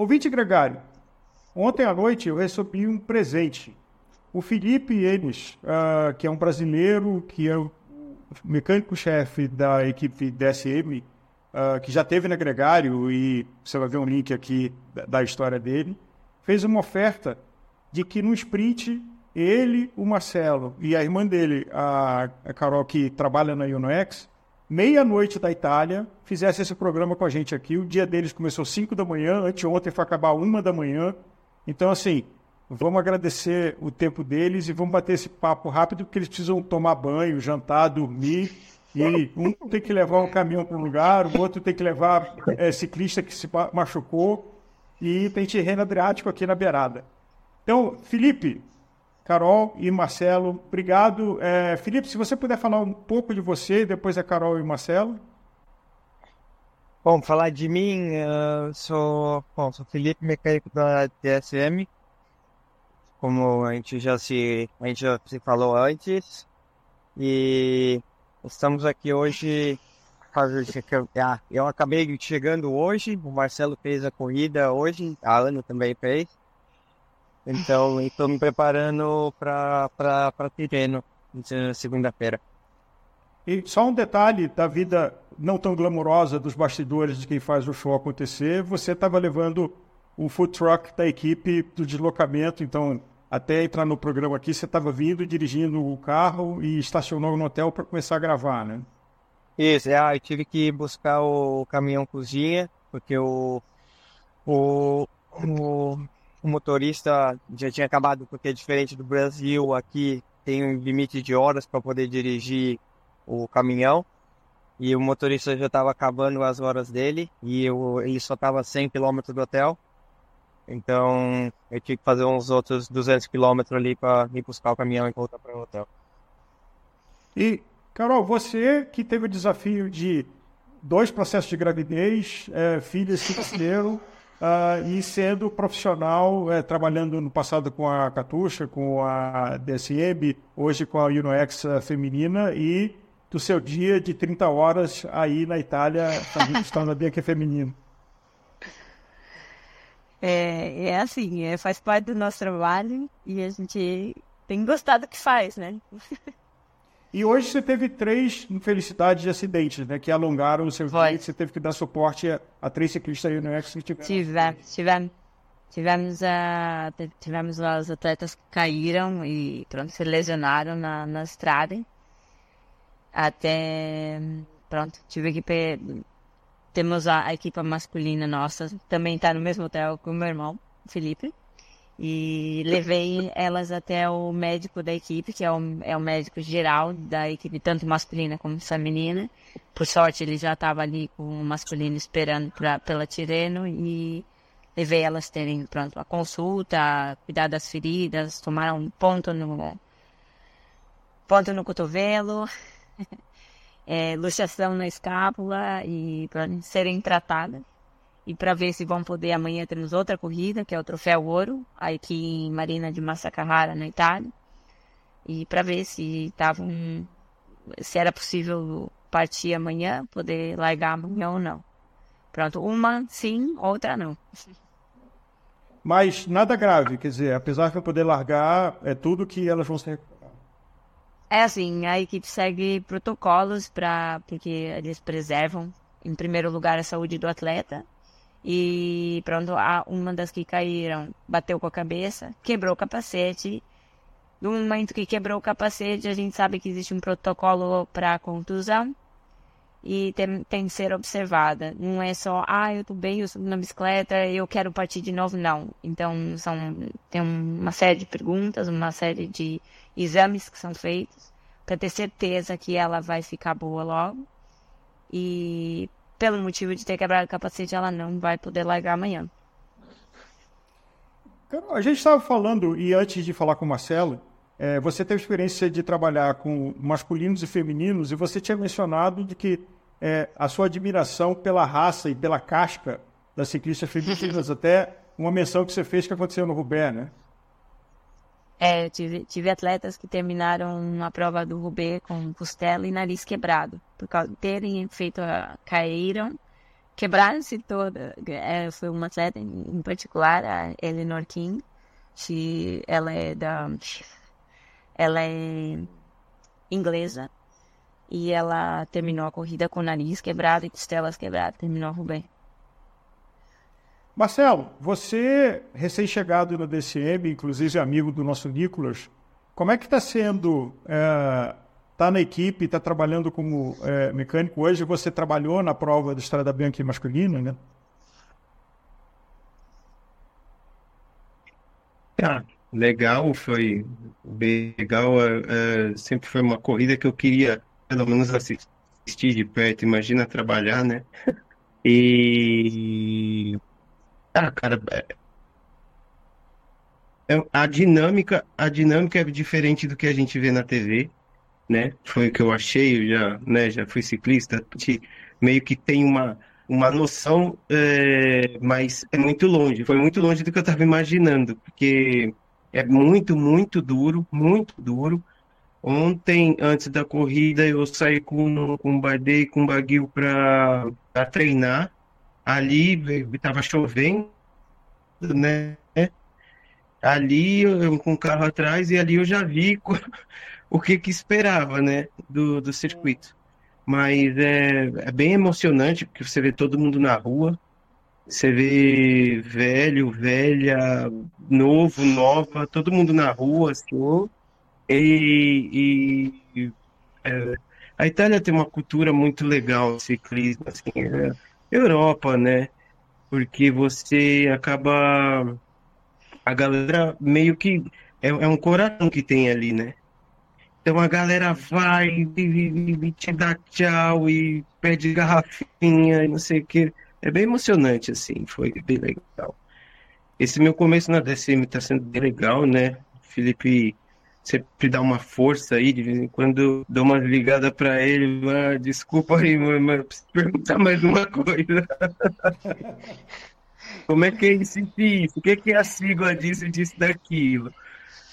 Ouvinte Gregário, ontem à noite eu recebi um presente. O Felipe Enes, uh, que é um brasileiro, que é o mecânico-chefe da equipe DSM, uh, ah, que já teve na Gregário, e você vai ver um link aqui da, da história dele, fez uma oferta de que no sprint ele, o Marcelo e a irmã dele, a, a Carol, que trabalha na UNOX, meia-noite da Itália, fizesse esse programa com a gente aqui. O dia deles começou 5 da manhã, anteontem foi acabar uma da manhã. Então, assim, vamos agradecer o tempo deles e vamos bater esse papo rápido, porque eles precisam tomar banho, jantar, dormir. E um tem que levar um caminhão para um lugar, o outro tem que levar é, ciclista que se machucou. E tem terreno Adriático aqui na beirada. Então, Felipe, Carol e Marcelo, obrigado. É, Felipe, se você puder falar um pouco de você, depois é Carol e Marcelo. Bom, falar de mim, uh, sou, bom, sou Felipe, mecânico da DSM. Como a gente já se, a gente já se falou antes. E estamos aqui hoje. Ah, eu acabei chegando hoje, o Marcelo fez a corrida hoje, a Ana também fez. Então, estou me preparando para Tireno, segunda-feira. E só um detalhe da vida não tão glamourosa dos bastidores de quem faz o show acontecer, você estava levando o food truck da equipe do deslocamento, então até entrar no programa aqui, você estava vindo, dirigindo o carro e estacionou no hotel para começar a gravar, né? Isso, ah, eu tive que buscar o caminhão cozinha, porque o, o, o o motorista já tinha acabado, porque é diferente do Brasil, aqui tem um limite de horas para poder dirigir o caminhão. E o motorista já estava acabando as horas dele e eu, ele só estava 100 km do hotel. Então eu tive que fazer uns outros 200 km ali para ir buscar o caminhão e voltar para o hotel. E, Carol, você que teve o desafio de dois processos de gravidez, é, que nasceram, Uh, e sendo profissional, é, trabalhando no passado com a Catuxa, com a DSM, hoje com a UNOX feminina e do seu dia de 30 horas aí na Itália, estando bem que é feminino. É, é assim, é, faz parte do nosso trabalho e a gente tem gostado do que faz, né? E hoje você teve três infelicidades de acidentes, né? Que alongaram o seu dia. Você teve que dar suporte a, a três ciclistas aí no X que tiveram. Tivemos, tivemos. Tivemos, a, tivemos os atletas que caíram e pronto, se lesionaram na, na estrada. Até, pronto, tive que... Temos a, a equipe masculina nossa, também está no mesmo hotel com o meu irmão, Felipe. E levei elas até o médico da equipe, que é o, é o médico geral da equipe, tanto masculina como feminina. Por sorte, ele já estava ali com o masculino esperando pra, pela Tireno e levei elas terem pronto a consulta, cuidar das feridas, tomaram um ponto no ponto no cotovelo, é, luxação na escápula e para serem tratadas e para ver se vão poder amanhã temos outra corrida, que é o Troféu Ouro, aqui em Marina de Massa Carrara, na Itália. E para ver se estavam se era possível partir amanhã, poder largar amanhã ou não. Pronto, uma sim, outra não. Mas nada grave, quer dizer, apesar de poder largar, é tudo que elas vão se recuperar. É assim, a equipe segue protocolos para porque eles preservam, em primeiro lugar, a saúde do atleta e pronto, uma das que caíram bateu com a cabeça, quebrou o capacete. No momento que quebrou o capacete, a gente sabe que existe um protocolo para contusão e tem, tem que ser observada. Não é só, ah, eu tô bem, eu subo na bicicleta, eu quero partir de novo, não. Então, são, tem uma série de perguntas, uma série de exames que são feitos para ter certeza que ela vai ficar boa logo. E pelo motivo de ter quebrado o capacete, ela não vai poder largar amanhã. A gente estava falando, e antes de falar com o Marcelo, é, você teve experiência de trabalhar com masculinos e femininos, e você tinha mencionado de que é, a sua admiração pela raça e pela casca das ciclistas femininas, até uma menção que você fez que aconteceu no Rubé, né? É, tive, tive atletas que terminaram a prova do Rubê com costela e nariz quebrado, por causa de terem feito, a, caíram, quebraram-se toda. É, foi uma atleta em, em particular, a Eleanor King, que ela é da, ela é inglesa e ela terminou a corrida com o nariz quebrado e costelas quebradas, terminou bem. Marcelo, você recém-chegado na DCM, inclusive amigo do nosso Nicolas, como é que está sendo é, tá na equipe, está trabalhando como é, mecânico hoje. Você trabalhou na prova do Estrada Bianchi masculina, né? Ah, legal, foi bem legal. É, é, sempre foi uma corrida que eu queria, pelo menos, assistir de perto. Imagina trabalhar, né? E. Ah, cara, é, é, a dinâmica, a dinâmica é diferente do que a gente vê na TV né? Foi o que eu achei, eu já, né, já fui ciclista, meio que tem uma, uma noção, é, mas é muito longe, foi muito longe do que eu estava imaginando, porque é muito, muito duro, muito duro. Ontem, antes da corrida, eu saí com, com um bardei, com baguio para treinar. Ali estava chovendo, né? Ali, eu, com o carro atrás, e ali eu já vi o que, que esperava, né, do, do circuito. Mas é, é bem emocionante, porque você vê todo mundo na rua, você vê velho, velha, novo, nova, todo mundo na rua, assim, e, e é, a Itália tem uma cultura muito legal ciclismo, assim, é, Europa, né? Porque você acaba. A galera meio que. É, é um coração que tem ali, né? Então a galera vai e, te dá tchau e pede garrafinha e não sei o que. É bem emocionante, assim, foi bem legal. Esse meu começo na DCM tá sendo bem legal, né? Felipe sempre dá uma força aí, de vez em quando dou uma ligada para ele, ah, desculpa aí, mas preciso perguntar mais uma coisa. Como é que é isso isso? O que é a sigla disso e disso daquilo?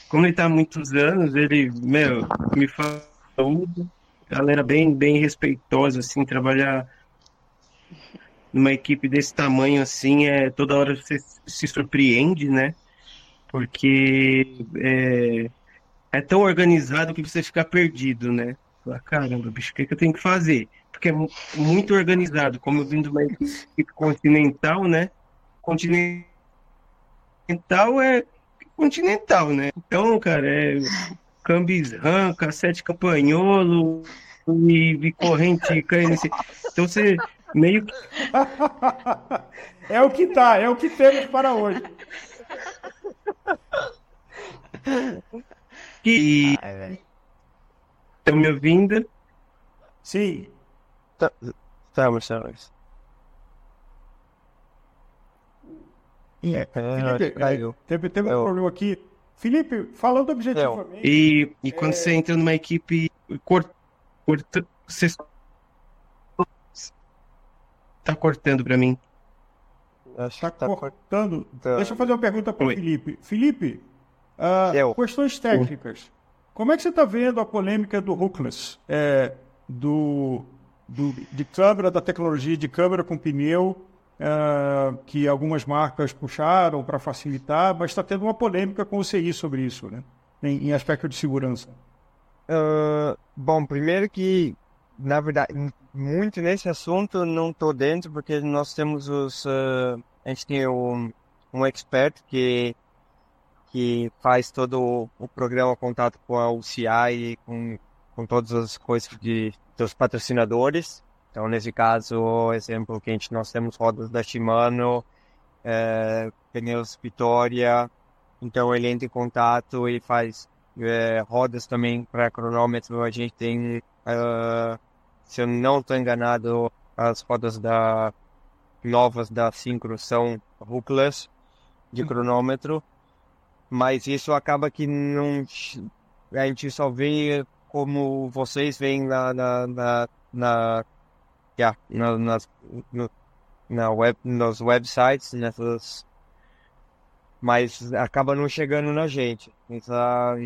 como ele tá há muitos anos, ele, meu, me fala tudo. Galera bem, bem respeitosa, assim, trabalhar numa equipe desse tamanho, assim, é toda hora você se surpreende, né? Porque é, é tão organizado que você fica perdido, né? Fala, caramba, bicho, o que, é que eu tenho que fazer? Porque é muito organizado, como eu vim de uma equipe continental, né? Continental é continental, né? Então, cara, é Cambisran, cassete campanholo e, e corrente KNC. Então você meio que. é o que tá, é o que temos para hoje. E. Estão me ouvindo? Sim. Tá, tá Marcelo. É, Felipe, é, teve, teve um eu... problema aqui. Felipe, falando objetivamente. E, e quando é... você entra numa equipe cort, cort, você tá cortando para mim. Está tá cortando. Tá... Deixa eu fazer uma pergunta para Felipe. Felipe, uh, questões técnicas. Como é que você está vendo a polêmica do Hookless? É, do, do, de câmera, da tecnologia de câmera com pneu uh, que algumas marcas puxaram para facilitar, mas está tendo uma polêmica com o CI sobre isso, né? em, em aspecto de segurança. Uh, bom, primeiro que, na verdade, muito nesse assunto não estou dentro, porque nós temos os. A gente tem um, um expert que, que faz todo o, programa contato com a UCI e com, com todas as coisas de, dos patrocinadores. Então, nesse caso, exemplo que a gente, nós temos rodas da Shimano, é, pneus Vitória, então ele entra em contato e faz é, rodas também para cronômetro. A gente tem, uh, se eu não estou enganado, as rodas da novas da Syncro são hookless de cronômetro, mas isso acaba que não a gente só vê como vocês veem na, na, na, na yeah, no, nas, no, na web, nos websites, nessas, mas acaba não chegando na gente. Gente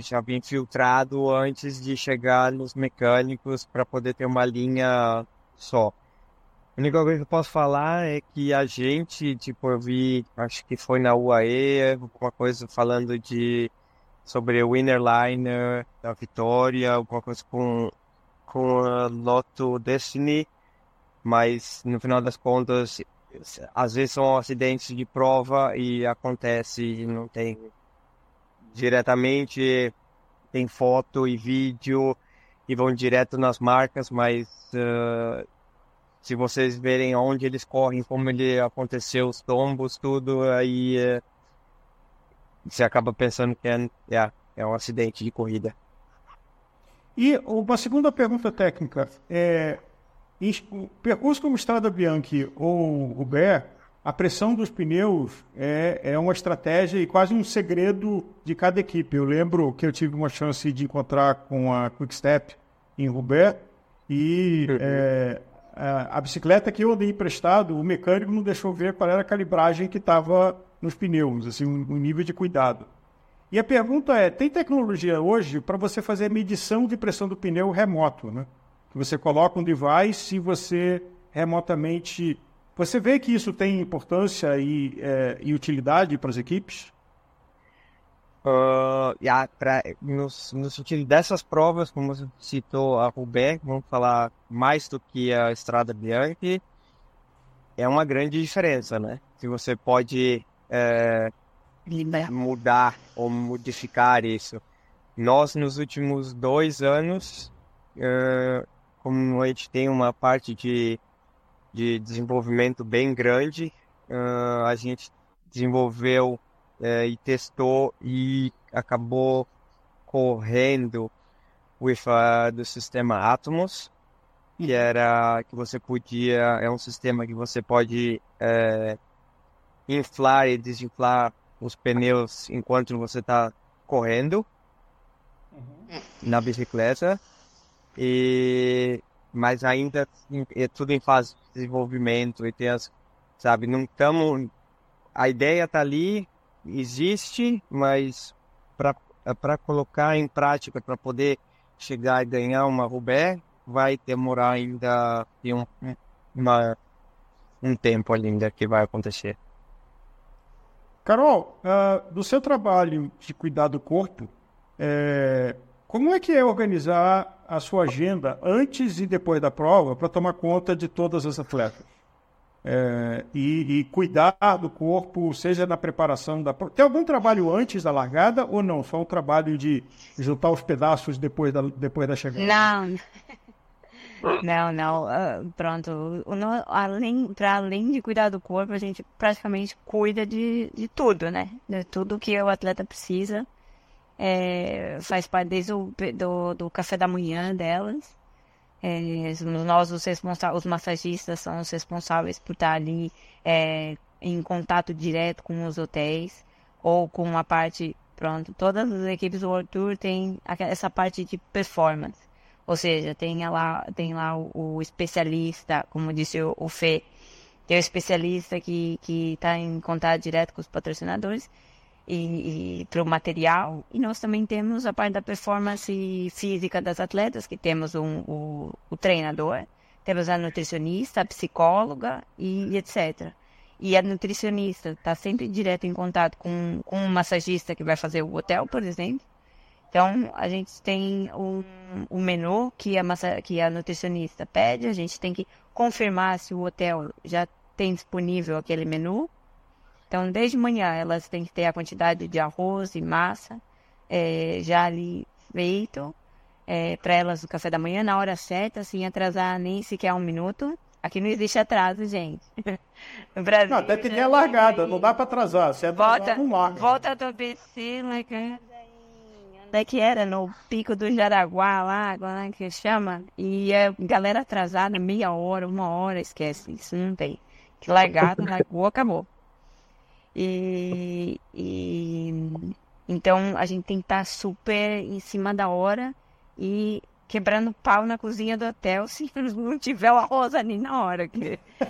já vem filtrado antes de chegar nos mecânicos para poder ter uma linha só. Única coisa que eu posso falar é que a gente, tipo, eu vi, acho que foi na UAE, alguma coisa falando de sobre o Innerliner da Vitória, alguma coisa com, com a Lotto Destiny, mas no final das contas, às vezes são acidentes de prova e acontece e não tem diretamente, tem foto e vídeo e vão direto nas marcas, mas uh, se vocês verem onde eles correm, como ele aconteceu, os tombos, tudo, aí uh, você acaba pensando que é, é, é um acidente de corrida. E uma segunda pergunta técnica. É, percurso como Estrada Bianchi ou Uber, a pressão dos pneus é, é uma estratégia e quase um segredo de cada equipe. Eu lembro que eu tive uma chance de encontrar com a Quickstep em Roubaix e uhum. é, a, a, bicicleta que eu andei emprestado, o mecânico não deixou ver qual era a calibragem que estava nos pneus, assim, o um, nível de cuidado. E a pergunta é, tem tecnologia hoje para você fazer medição de pressão do pneu remoto, né? Você coloca um device e você remotamente você vê que isso tem importância e, é, e utilidade para as equipes? Uh, yeah, pra, no, no, sentido dessas provas, como você citou a Roubaix, vamos falar mais do que a Estrada Bianchi, é uma grande diferença, né? Se você pode é, mudar ou modificar isso. Nós, nos últimos dois anos, uh, como a gente tem uma parte de de desenvolvimento bem grande. Uh, a gente desenvolveu uh, e testou e acabou correndo with, uh, do sistema Atomos, que era que você podia é um sistema que você pode uh, inflar e desinflar os pneus enquanto você está correndo uhum. na bicicleta e mas ainda é tudo em fase de desenvolvimento e tem as, sabe, não estamos, a ideia está ali, existe, mas para colocar em prática, para poder chegar e ganhar uma Rubé, vai demorar ainda um, uma, um tempo ainda que vai acontecer. Carol, uh, do seu trabalho de cuidar do corpo, é, como é que é organizar a sua agenda antes e depois da prova para tomar conta de todas as atletas? É, e, e, cuidar do corpo, seja na preparação da. Tem algum trabalho antes da largada ou não? Só um trabalho de juntar os pedaços depois da, depois da chegada? Não. Não, não. Uh, pronto. além, para além de cuidar do corpo, a gente praticamente cuida de, de tudo, né? De tudo que o atleta precisa é, faz parte desde o do, do café da manhã delas. É, nós, os, os massagistas, são os responsáveis por estar ali é, em contato direto com os hotéis ou com a parte. Pronto, todas as equipes do World Tour têm essa parte de performance. Ou seja, tem lá, tem lá o, o especialista, como disse o, o Fê, tem o especialista que está em contato direto com os patrocinadores e, e para o material. E nós também temos a parte da performance física das atletas, que temos um, o, o treinador, temos a nutricionista, a psicóloga e, e etc. E a nutricionista está sempre direto em contato com, com um massagista que vai fazer o hotel, por exemplo. Então, a gente tem um, um menu que a, massa, que a nutricionista pede, a gente tem que confirmar se o hotel já tem disponível aquele menu então, desde manhã, elas têm que ter a quantidade de arroz e massa é, já ali feito é, para elas no café da manhã, na hora certa, sem atrasar nem sequer um minuto. Aqui não existe atraso, gente. No Brasil. Não, até tem a largada, não dá para atrasar. Se atrasar, volta, não larga. Volta do BC, like, onde é que era? No Pico do Jaraguá, lá, lá é que chama. E a galera atrasada, meia hora, uma hora, esquece. Isso não tem. Que largada, largou, acabou. E, e então a gente tem que estar super em cima da hora e quebrando pau na cozinha do hotel se não tiver o arroz ali na hora.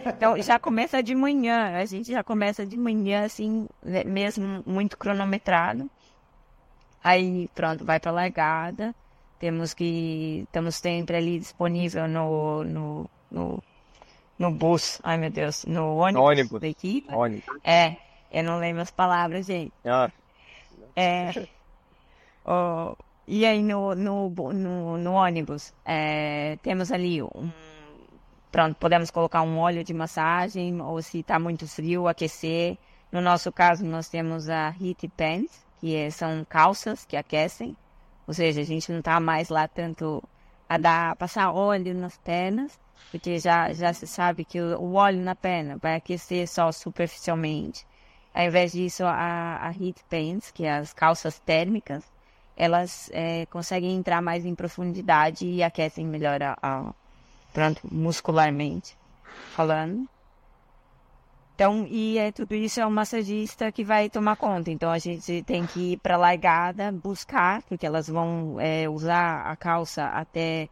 Então já começa de manhã, a gente já começa de manhã, assim, né, mesmo muito cronometrado. Aí pronto, vai para largada. Temos que. Estamos sempre ali disponível no, no, no no bus, ai meu Deus, no ônibus, Ônibus. da equipe. Ônibus. É, eu não lembro as palavras, gente. Ah, É, ó, e aí no, no, no, no ônibus, é, temos ali um. Pronto, podemos colocar um óleo de massagem, ou se está muito frio, aquecer. No nosso caso, nós temos a Heat Pants, que é- são calças que aquecem. Ou seja, a gente não está mais lá tanto a dar, passar óleo nas pernas, porque já, já se sabe que o, o óleo na perna vai aquecer só superficialmente. Ao invés disso, a, a Heat Pants, que é as calças térmicas, elas é, conseguem entrar mais em profundidade e aquecem melhor a, a- pronto, muscularmente falando. Então, e é, tudo isso é um massagista que vai tomar conta. Então, a gente tem que ir para a largada buscar, porque elas vão é, usar a calça até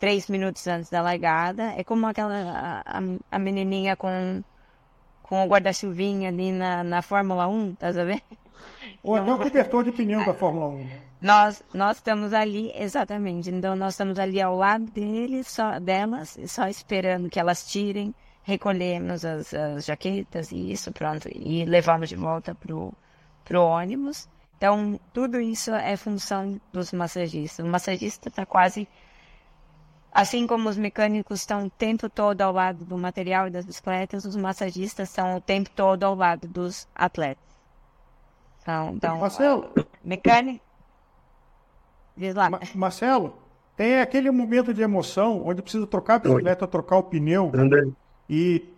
três minutos antes da largada. É como aquela a, a- menininha com, com o guarda-chuvinha ali na, na Fórmula 1, tá sabendo? Ou até o cobertor de pneu da Fórmula 1. né? Nós, nós estamos ali, exatamente. Então, nós estamos ali ao lado deles, só, delas, só esperando que elas tirem, recolhemos as, as jaquetas e isso, pronto, e levamos de volta pro, pro ônibus. Então, tudo isso é função dos massagistas. O massagista está quase, assim como os mecânicos estão o tempo todo ao lado do material e das bicicletas, os massagistas estão o tempo todo ao lado dos atletas. Então, então Marcelo, mecânico. Diz lá. Ma- Marcelo, tem aquele momento de emoção onde precisa trocar a bicicleta, trocar o pneu e,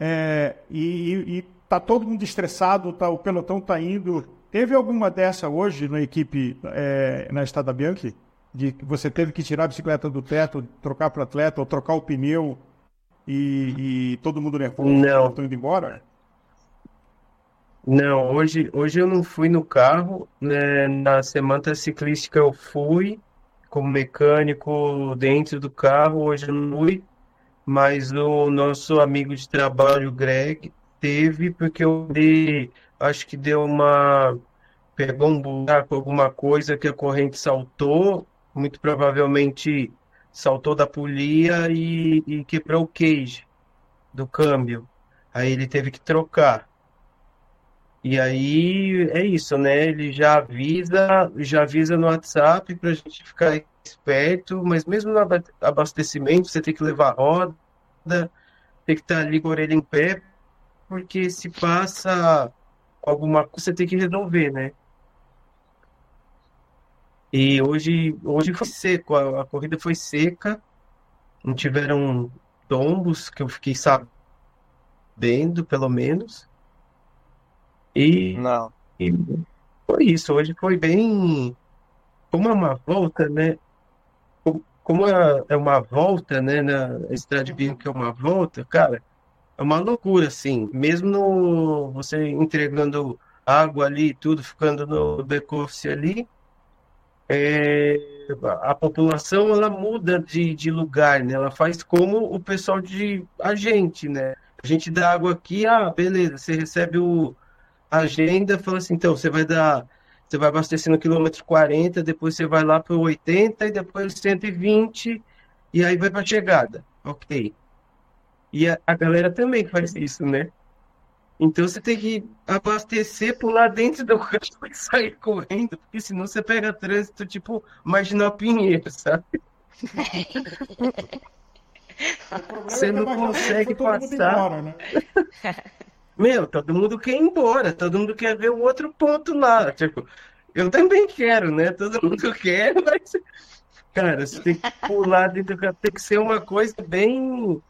é, e, e- e tá todo mundo estressado, tá, o pelotão tá indo. Teve alguma dessa hoje na equipe é, na Estrada Bianchi? De que você teve que tirar a bicicleta do teto, trocar para atleta, ou trocar o pneu e, e todo mundo nervoso, Não. estão indo embora? Não, hoje, hoje eu não fui no carro, né? Na semana ciclística eu fui como mecânico dentro do carro, hoje eu não fui, mas o nosso amigo de trabalho, o Greg, teve porque eu dei, acho que deu uma, pegou um buraco, alguma coisa que a corrente saltou, muito provavelmente saltou da polia e, e quebrou o cage do câmbio. Aí ele teve que trocar. E aí é isso, né? Ele já avisa, já avisa no WhatsApp para a gente ficar esperto, mas mesmo no aba- abastecimento você tem que levar roda, tem que estar ali com a orelha em pé, porque se passa alguma coisa você tem que resolver, né? E hoje, hoje foi seco, a, a corrida foi seca, não tiveram tombos que eu fiquei sabendo, pelo menos. E não. e foi isso, hoje foi bem. Como é uma volta, né? Como- é é uma volta, né? Na Estrada de Bianchi é uma volta, cara, é uma loucura, assim. Mesmo no, você entregando água ali e tudo, ficando no back-office ali, é, a população ela muda de, de lugar, né? Ela faz como o pessoal de a gente, né? A gente dá água aqui, ah, beleza, você recebe o a agenda, fala assim, então, você vai dar, você vai abastecer no quilômetro 40, depois você vai lá para o 80 e depois 120 e aí vai para chegada. Ok. E a, a galera também faz isso, né? Então você tem que abastecer, pular dentro do carro e sair correndo, porque senão você pega trânsito tipo Marginal Pinheiro, sabe? Você não consegue todo mundo passar. embora, né? Meu, todo mundo quer ir embora, todo mundo quer ver o outro ponto lá. Tipo, eu também quero, né? Todo mundo quer, mas. Cara, você tem que pular dentro do carro, tem que ser uma coisa bem.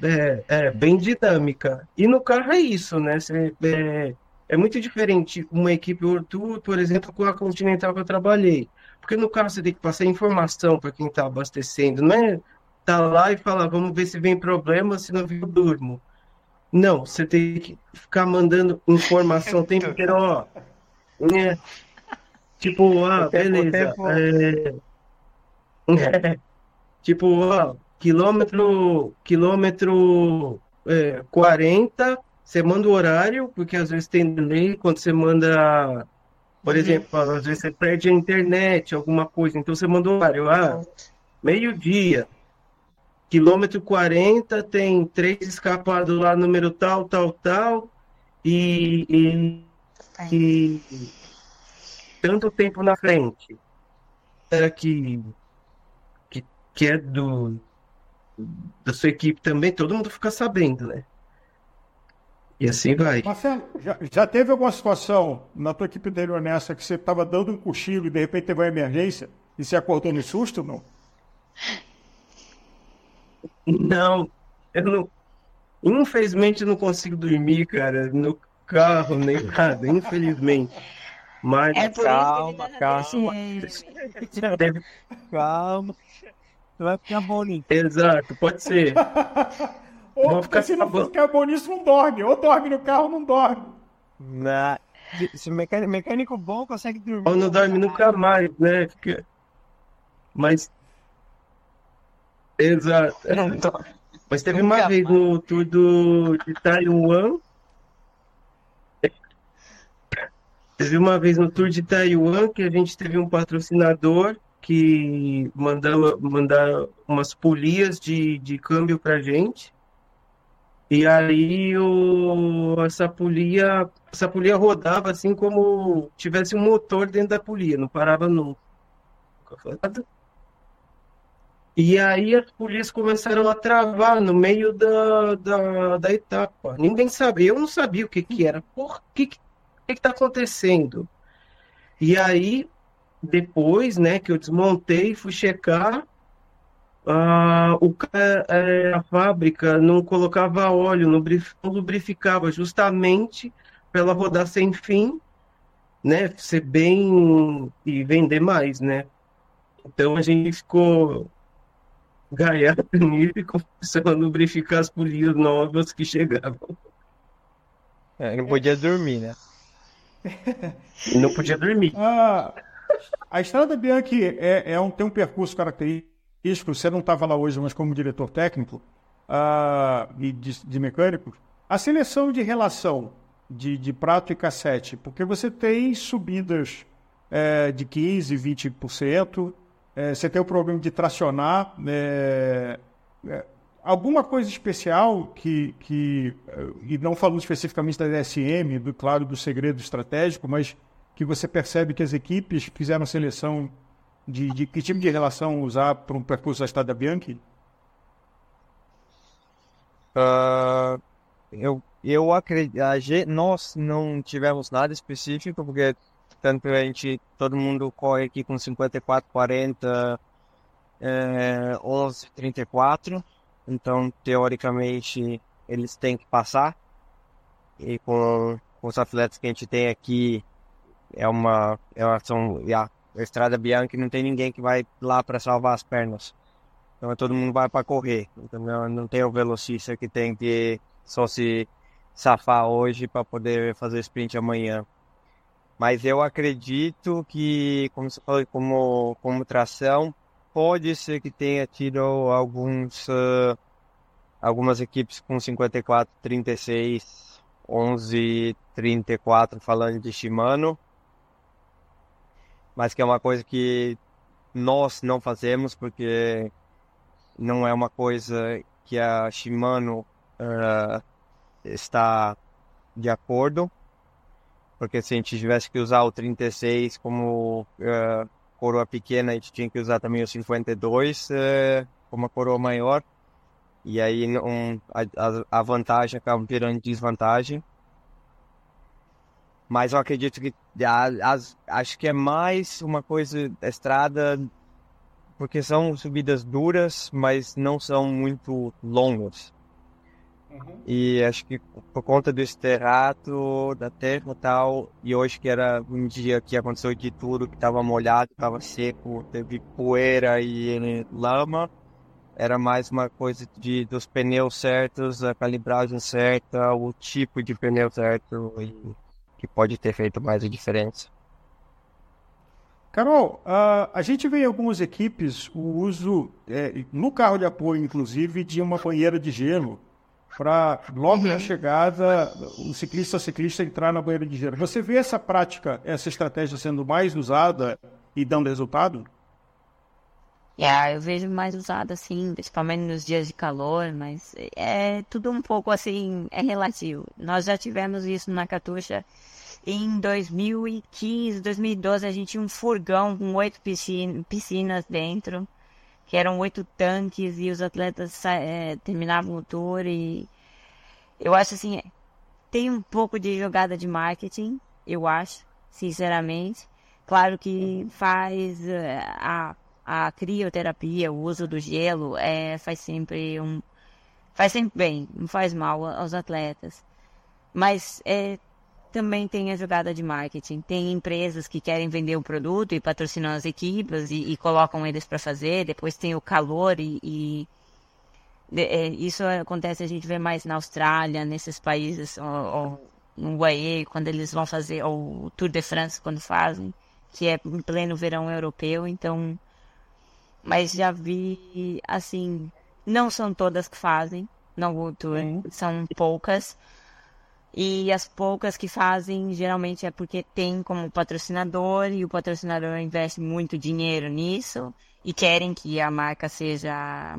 É, é, bem dinâmica. E no carro é isso, né? Você, é, é muito diferente uma equipe Ortu, por exemplo, com a Continental que eu trabalhei. Porque no carro você tem que passar informação para quem está abastecendo, não é tá lá e falar, vamos ver se vem problema, se não eu durmo. Não, você tem que ficar mandando informação o tempo inteiro, ó. É, tipo, ah, beleza. é, é, tipo, ó, quilômetro, quilômetro é, 40, você manda o horário, porque às vezes tem delay quando você manda, por exemplo, às vezes você perde a internet, alguma coisa, então você manda o horário, ah, meio-dia. quilômetro 40 tem três escapados lá, número tal, tal, tal, e, e, e tanto tempo na frente. Era que, que, que é do da sua equipe também, todo mundo fica sabendo, né? E assim vai. Marcelo, já, já teve alguma situação na tua equipe anterior nessa que você estava dando um cochilo e de repente teve uma emergência e você acordou no susto, não? Não, eu não. Infelizmente não consigo dormir, cara, no carro, nem nada, infelizmente. Mas É por Calma, isso que ele calma. deve... Calma. Vai ficar bom, Nick. Exato, pode ser. Ou Vou ficar se não ficar bom nisso, não dorme. Ou dorme no carro, não dorme. Na... Se o mecânico, mecânico bom consegue dormir. Ou não dorme nunca mais, né? Fica- Mas. Exato. Mas teve uma vez no tour do, de Taiwan. Teve uma vez no tour de Taiwan que a gente teve um patrocinador que mandava mandar umas polias de, de câmbio pra gente. E aí o, essa polia, essa polia rodava assim como tivesse um motor dentro da polia, não parava nunca. E aí as polias começaram a travar no meio da, da, da etapa. Ninguém sabia, eu não sabia o que que era. Por que que, que que tá acontecendo? E aí, depois, né, que eu desmontei, fui checar, ah, o cara, é, a fábrica não colocava óleo, não brif- não lubrificava, justamente para ela rodar sem fim, né, ser bem e vender mais, né? Então a gente ficou gaiato nisso e começou a lubrificar as polias novas que chegavam. É, não podia dormir, né? Não podia dormir. Ah, a Estrada Bianchi é, é um, tem um percurso característico. Você não estava lá hoje, mas como diretor técnico e de, de. A seleção de relação de, de prato e cassete, porque você tem subidas eh, de 15%, 20%, eh, você tem o problema de tracionar. eh, eh, alguma coisa especial que, que e não falando especificamente da DSM, do claro do segredo estratégico, mas que você percebe que as equipes fizeram seleção de, de que tipo de relação usar para um percurso da Estrada Bianchi? Ah, eu, eu acredito, a nós não tivemos nada específico, porque tanto a gente, todo mundo corre aqui com 54, 40, é, 11, 34, então teoricamente eles têm que passar, e com, com os atletas que a gente tem aqui, é uma, é uma são, a Estrada Bianchi não tem ninguém que vai lá para salvar as pernas. Então todo mundo vai para correr. Então não, não tem o velocista que tem que só se safar hoje para poder fazer sprint amanhã. Mas eu acredito que, como você falou, como, como tração, pode ser que tenha tido alguns, ah, algumas equipes com 54, 36, 11, 34 falando de Shimano. Mas que é uma coisa que nós não fazemos porque não é uma coisa que a Shimano ah, está de acordo, porque se a gente tivesse que usar o 36 como ah, coroa pequena, a gente tinha que usar também o 52 eh, como coroa maior, e aí não, a, a- vantagem acaba virando desvantagem. Mas eu acredito que as- acho que é mais uma coisa da estrada porque são subidas duras, mas não são muito longas. E acho que por conta do esterrato, da terra e tal, e hoje que era um dia que aconteceu de tudo, que estava molhado, estava seco, teve poeira e lama, era mais uma coisa de dos pneus certos, a calibragem certa, o tipo de pneu certo, e que pode ter feito mais a diferença. Carol, ah, a gente vê em algumas equipes o uso, é, no carro de apoio, inclusive, de uma banheira de gelo para, logo na chegada, o ciclista ciclista entrar na banheira de gelo. Você vê essa prática, essa estratégia sendo mais usada e dando resultado? É, eu vejo mais usado assim, principalmente nos dias de calor, mas é tudo um pouco assim, é relativo. Nós já tivemos isso na Catuxa em 2015, 2012, a gente tinha um furgão com oito piscinas dentro, que eram oito tanques e os atletas é, terminavam o tour e eu acho assim, tem um pouco de jogada de marketing, eu acho, sinceramente. Claro que faz uh, a, a crioterapia, o uso do gelo, é, faz sempre um. Faz sempre bem, não faz mal aos atletas. Mas é, também tem a jogada de marketing. Tem empresas que querem vender o produto e patrocinam as equipes e, e colocam eles para fazer. Depois tem o calor e, e é, isso acontece, a gente vê mais na Austrália, nesses países, ou, ou no UAE, quando eles vão fazer, ou o Tour de France, quando fazem, que é em pleno verão europeu, então. Mas já vi, assim, não são todas que fazem no World Tour, são poucas. E as poucas que fazem, geralmente é porque tem como patrocinador e o patrocinador investe muito dinheiro nisso e querem que a marca seja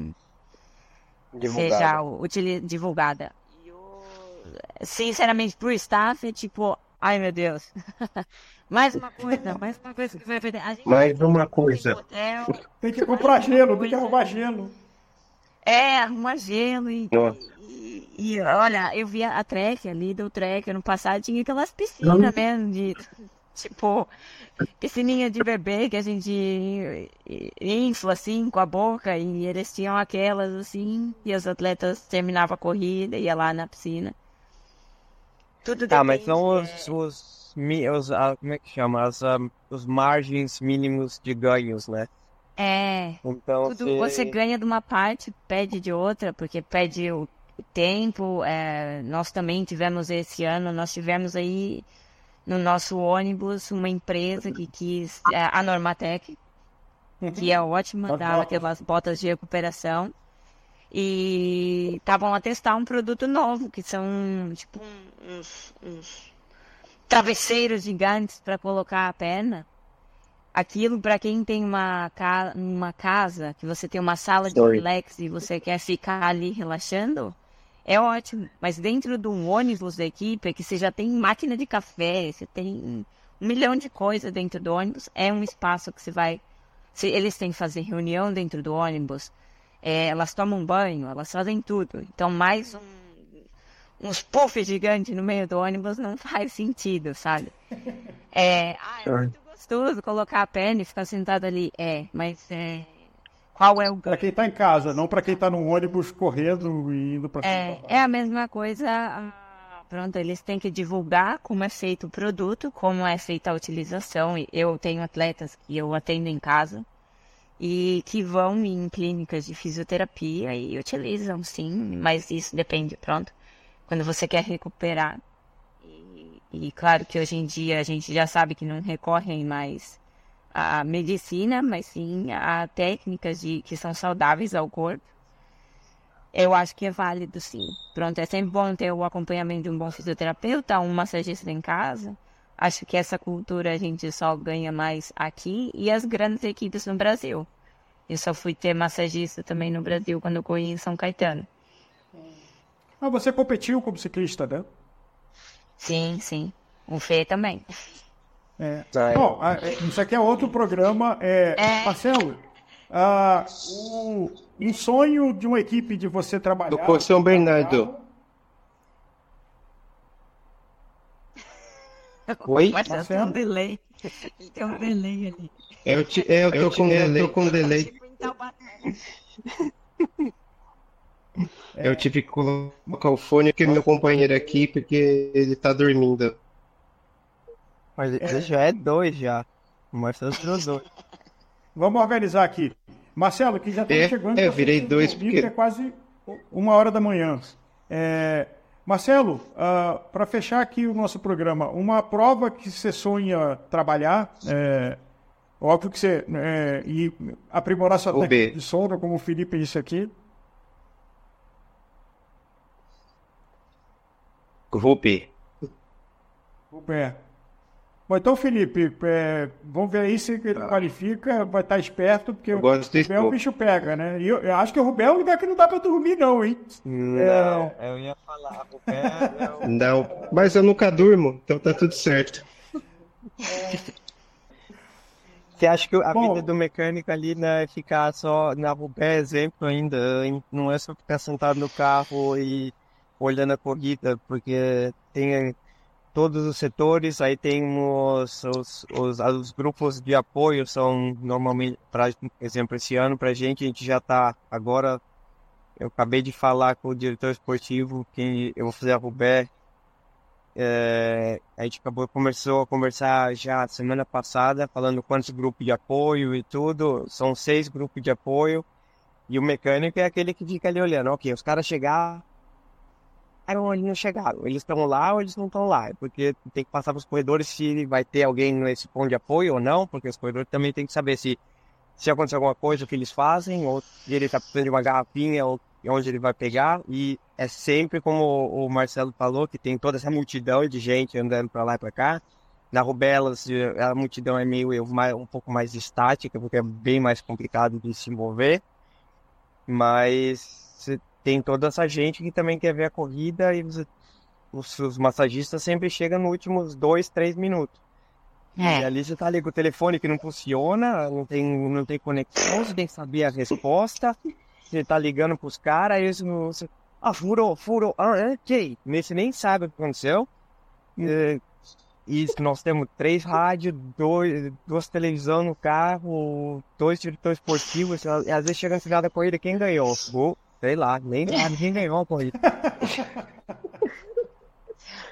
divulgada. seja divulgada. Sinceramente, pro staff, é tipo, ai meu Deus. mais uma coisa, mais uma coisa que vai perder. Mais uma coisa. Hotel, tem que comprar gelo, tem que arrumar gelo. É, arrumar gelo e, e, e, olha, eu vi a Trek ali, do Trek ano passado, tinha aquelas piscinas mesmo de tipo piscininha de bebê que a gente infla assim com a boca e eles tinham aquelas assim e os atletas terminavam a corrida e ia lá na piscina. Tudo Tá, mas são os, os, os, ah, como é que chama? As, um, os margens mínimos de ganhos, né? É. Então, Tudo, se... você ganha de uma parte, pede de outra, porque pede o tempo. É, nós também tivemos esse ano, nós tivemos aí no nosso ônibus uma empresa que quis, é, a Normatec, que é ótima, dá aquelas botas de recuperação. E estavam a testar um produto novo, que são tipo uns, uns travesseiros gigantes para colocar a perna. Aquilo para quem tem uma, ca uma casa, que você tem uma sala de relax e você quer ficar ali relaxando, é ótimo. Mas dentro de um ônibus da equipe, que você já tem máquina de café, você tem um milhão de coisas dentro do ônibus, é um espaço que você vai. Se eles têm que fazer reunião dentro do ônibus, é, elas tomam banho, elas fazem tudo. Então, mais um, uns puffs gigantes no meio do ônibus não faz sentido, sabe? É, ah, é muito gostoso colocar a perna e ficar sentado ali. É, mas é, qual é o Para quem está em casa, não para quem está no ônibus correndo e indo para é, é a mesma coisa. Ah, pronto, eles têm que divulgar como é feito o produto, como é feita a utilização. Eu tenho atletas que eu atendo em casa e que vão em clínicas de fisioterapia e utilizam, sim, mas isso depende, pronto. Quando você quer recuperar. E, e claro que hoje em dia a gente já sabe que não recorrem mais a medicina, mas sim a técnicas de, que são saudáveis ao corpo. Eu acho que é válido, sim. Pronto, é sempre bom ter o acompanhamento de um bom fisioterapeuta, um massagista em casa. Acho que essa cultura a gente só ganha mais aqui e as grandes equipes no Brasil. Eu só fui ter massagista também no Brasil quando eu corri em São Caetano. Ah, você competiu como ciclista, né? Sim, sim. O Fê também. É. Bom, isso aqui é outro programa. É, é. Marcelo, ah, o, um sonho de uma equipe de você trabalhar. Do Cor São Bernardo. Oi? Mas tem um delay. Tem um delay ali. Eu, te, eu, tô, eu, com, delay. eu tô com delay. Eu tive que colocar o fone aqui meu companheiro aqui porque ele tá dormindo. Mas é. já é dois já. O Marcelo tirou dois. Vamos organizar aqui. Marcelo, que já está é, chegando. É, virei dois porque... É quase uma hora da manhã. É, Marcelo, uh, ah, para fechar aqui o nosso programa, uma prova que você sonha trabalhar, é, óbvio que você é, e aprimorar sua técnica de sono, como o Felipe disse aqui. B. Vou B. Bom, então, Felipe, é, vamos ver aí se ele qualifica, vai estar esperto, porque Eu o Rubel o povo. bicho pega, né? E eu, eu acho que o Rubel ainda que não dá pra dormir, não, hein? Não, eu ia falar, o pé, não. Mas eu nunca durmo, então tá tudo certo. Você acha que a Bom. vida do mecânico ali né, é ficar só na Rubé, exemplo ainda, não é só ficar sentado no carro e olhando a corrida, porque tem todos os setores, aí tem os, os, os, os grupos de apoio, são normalmente, por exemplo, esse ano pra gente, a gente já tá agora, eu acabei de falar com o diretor esportivo que eu vou fazer a Rubé, é, a gente acabou, começou a conversar já semana passada, falando quantos grupos de apoio e tudo. São seis grupos de apoio. E o mecânico é aquele que fica ali olhando. Ok, os caras chegaram eles não chegaram. Eles estão lá ou eles não estão lá. Porque tem que passar pelos corredores se vai ter alguém nesse ponto de apoio ou não. Porque os corredores também tem que saber se, se acontecer alguma coisa, o que eles fazem. Ou se ele está precisando de uma garrafinha ou onde ele vai pegar. E é sempre como o Marcelo falou, que tem toda essa multidão de gente andando para lá e para cá. Na Rubelas, a multidão é meio um pouco mais estática, porque é bem mais complicado de se mover. Mas tem toda essa gente que também quer ver a corrida e os, os, os massagistas sempre chegam nos últimos dois, três minutos. É. E ali você tá ali com o telefone que não funciona, não tem, não tem conexão, você tem que saber a resposta. Você tá ligando pros caras, aí você, ah, furou, furou, ah, ok. Você nem sabe o que aconteceu. E, e nós temos três rádios, dois, duas televisões no carro, dois diretores esportivos. Às vezes chega no final da corrida, quem ganhou? Gol, sei lá, nem sabe quem ganhou a corrida.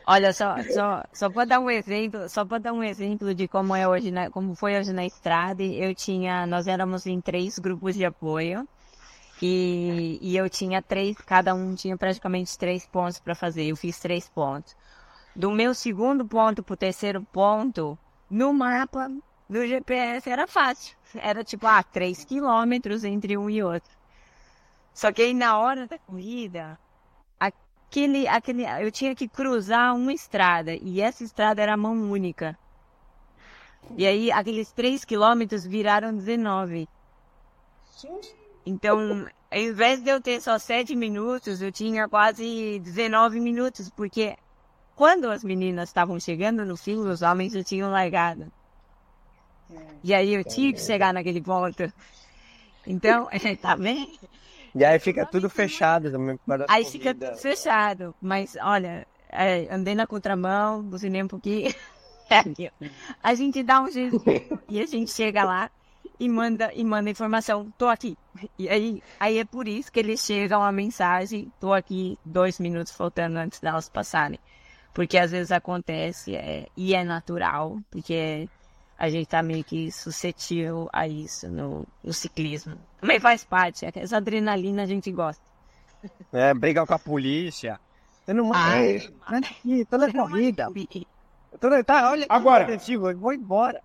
Olha, só, só, só para dar um exemplo, só para dar um exemplo de como é hoje, na, como foi hoje na estrada, eu tinha, nós éramos em três grupos de apoio e, e eu tinha três, cada um tinha praticamente três pontos para fazer. Eu fiz três pontos. Do meu segundo ponto pro terceiro ponto, no mapa do GPS era fácil. Era tipo, ah, três quilômetros entre um e outro. Só que aí na hora da corrida, aquele, aquele, eu tinha que cruzar uma estrada e essa estrada era mão única. E aí aqueles 3 quilômetros viraram 19. Então, ao invés de eu ter só 7 minutos, eu tinha quase 19 minutos, porque quando as meninas estavam chegando no fim, os homens já tinham largado. E aí eu tinha que chegar naquele ponto. Então, tá vendo? E aí fica tudo fechado também. para Aí fica tudo fechado. Mas, olha, é, andei na contramão, buzinei um pouquinho. É aqui, ó. A gente dá um jeito e a gente chega lá e manda, e manda informação, tô aqui. E aí, aí é por isso que eles chegam a mensagem, tô aqui dois minutos faltando antes delas passarem. Porque às vezes acontece é, e é natural, porque a gente tá meio que suscetível a isso no, no ciclismo. Também faz parte, é essa adrenalina a gente gosta. É, briga com a polícia. Você não manda. Ai, Ai, aqui, tô na corrida. Eu tô na- Tá, olha Agora. eu vou embora.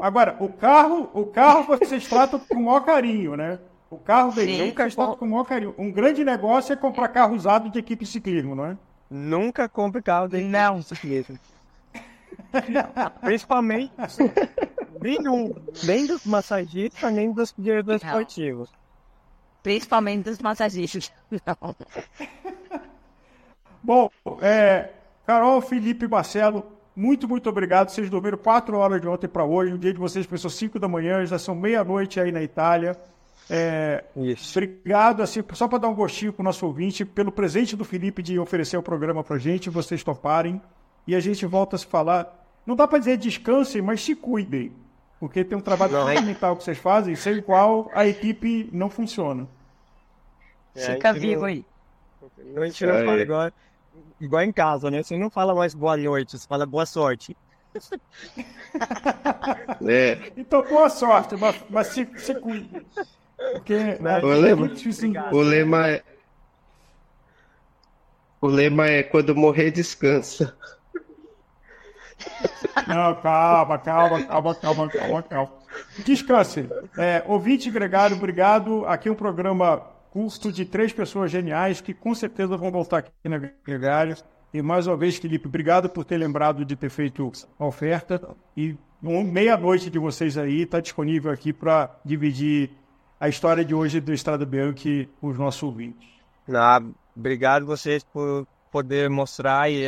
Agora, o carro, o carro vocês tratam com o maior carinho, né? O carro dele Sim. vocês tratam com o maior carinho. Um grande negócio é comprar carro usado de equipe de ciclismo, não é? Nunca compre carro de Não. ciclismo. Principalmente nenhum. Nem dos massagistas, nem dos diretores esportivos. Principalmente dos massagistas. Não. Bom, é, Carol, Felipe Marcelo, muito, muito obrigado. Vocês dormiram quatro horas de ontem para hoje. O dia de vocês começou cinco da manhã, já são meia-noite aí na Itália. É, Isso. Obrigado, assim, só para dar um gostinho para o nosso ouvinte, pelo presente do Felipe de oferecer o programa para gente, vocês toparem. E a gente volta a se falar. Não dá para dizer descansem, mas se cuidem. Porque tem um trabalho Não, é- fundamental que vocês fazem, sem o qual a equipe não funciona. É, Fica vivo não- aí. A gente não fala igual, igual em casa, né? Você não fala mais boa noite, você fala boa sorte. É, Então, boa sorte, mas, mas se, se cuidem. Porque Né? é Ô, Lema, muito difícil. Obrigado. o lema é. O lema é quando morrer, descansa. Não, calma, calma, calma, calma, calma, calma. Descanse. É, ouvinte gregário, obrigado. Aqui é um programa curto de três pessoas geniais que com certeza vão voltar aqui na Gregário. E mais uma vez, Felipe, obrigado por ter lembrado de ter feito a oferta. E meia-noite de vocês aí está disponível aqui para dividir a história de hoje do Estrada Bianca com os nossos ouvintes. Ah, obrigado vocês por poder mostrar e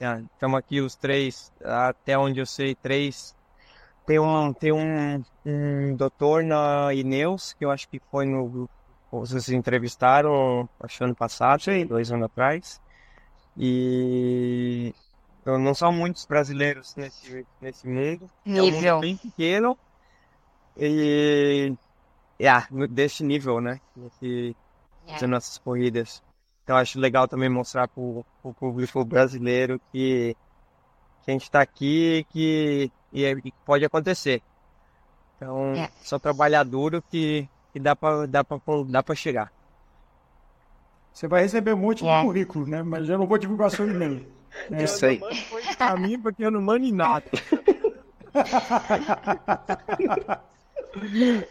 estamos aqui os três, até onde eu sei, três. Tem um, tem um, um doutor na Ineus, que eu acho que foi no. Vocês entrevistaram, acho ano passado, Sim. dois anos atrás. E então, não são muitos brasileiros nesse, nesse mundo. Nível. É um mundo bem pequeno. E. Yeah, desse nível, né? Nesse, yeah. Das nossas corridas. Então acho legal também mostrar para o público brasileiro que, que a gente está aqui que, e, que pode acontecer. Então, é. só trabalhar duro que, que dá para dá dá chegar. Você vai receber um monte é. de currículo, né? Mas eu não vou divulgar seu e-mail. É. Isso aí. Pra mim, porque eu não mando em nada.